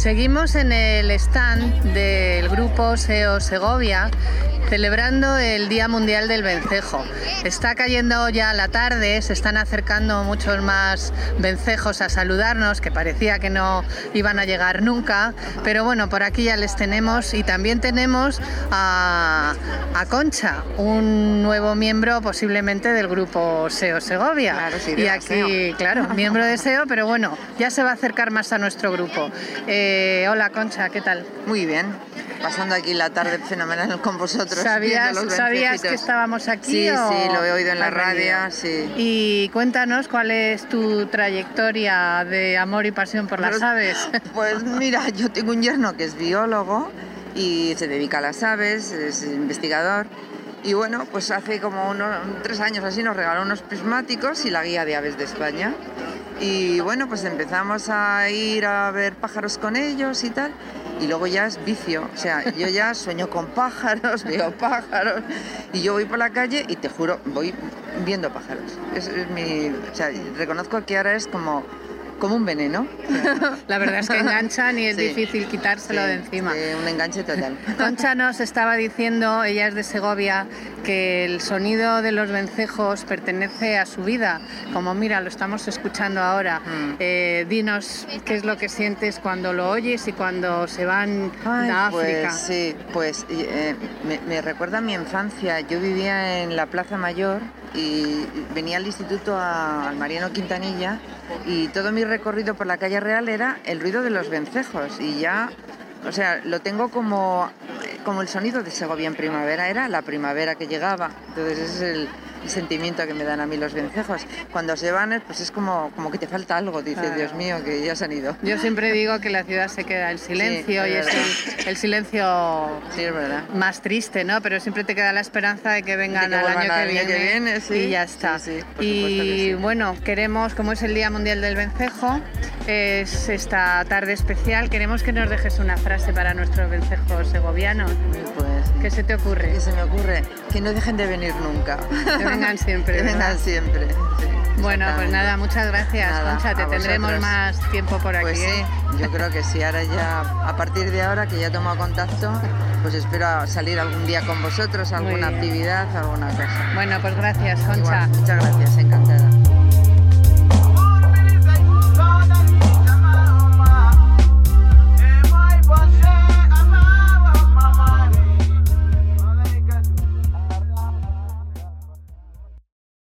Seguimos en el stand del grupo SEO Segovia celebrando el Día Mundial del Vencejo. Está cayendo ya la tarde, se están acercando muchos más vencejos a saludarnos, que parecía que no iban a llegar nunca, pero bueno, por aquí ya les tenemos y también tenemos a, a Concha, un nuevo miembro posiblemente del grupo SEO Segovia. Claro, sí, y aquí, SEO. claro, miembro de SEO, pero bueno, ya se va a acercar más a nuestro grupo. Eh, hola Concha, ¿qué tal? Muy bien, pasando aquí la tarde fenomenal con vosotros. ¿Sabías, viendo los ¿sabías vencejitos. que estábamos aquí? Sí, o sí, lo he oído en la radio, sí. Y cuéntanos cuál es tu trayectoria de amor y pasión por las Pues- aves. Pues mira, yo tengo un yerno que es biólogo y se dedica a las aves, es investigador. Y bueno, pues hace como unos tres años así nos regaló unos prismáticos y la guía de aves de España. Y bueno, pues empezamos a ir a ver pájaros con ellos y tal. Y luego ya es vicio, o sea, yo ya sueño con pájaros, veo pájaros. Y yo voy por la calle y te juro, voy viendo pájaros. Es, es mi, o sea, reconozco que ahora es como, como un veneno. La verdad es que enganchan y es Sí. difícil quitárselo Sí, de encima. un enganche total. Concha nos estaba diciendo, ella es de Segovia, que el sonido de los vencejos pertenece a su vida. Como mira, lo estamos escuchando ahora. Mm. Eh, dinos qué es lo que sientes cuando lo oyes y cuando se van Ay, a África. Pues sí, pues eh, me, me recuerda a mi infancia. Yo vivía en la Plaza Mayor y venía al instituto a- al Mariano Quintanilla y todo mi recorrido por la calle Real era el ruido de los vencejos y ya, o sea, lo tengo como, como el sonido de Segovia en primavera, era la primavera que llegaba. Entonces es el sentimiento que me dan a mí los vencejos. Cuando se van, pues es como, como que te falta algo, dices, Claro. Dios mío, que ya se han ido. Yo siempre digo que la ciudad se queda en silencio Sí, y es el, el silencio Sí, es verdad. más triste, ¿no? Pero siempre te queda la esperanza de que vengan De que al año, que, viene, que viene, sí. y ya está. Y bueno, queremos, como es el Día Mundial del Vencejo, es esta tarde especial, queremos que nos dejes una frase para nuestros vencejos segovianos. Pues, ¿Qué se te ocurre? ¿Qué se me ocurre? Que no dejen de venir nunca. Que vengan siempre, que vengan siempre. sí, Bueno, pues nada, muchas gracias, Nada, Concha. Te tendremos vosotros. más tiempo por aquí. Pues sí, ¿eh? yo creo que sí. Ahora ya, a partir de ahora que ya he tomado contacto, pues espero salir algún día con vosotros, alguna actividad, alguna cosa. Bueno, pues gracias, Concha. Igual, muchas gracias, encantada.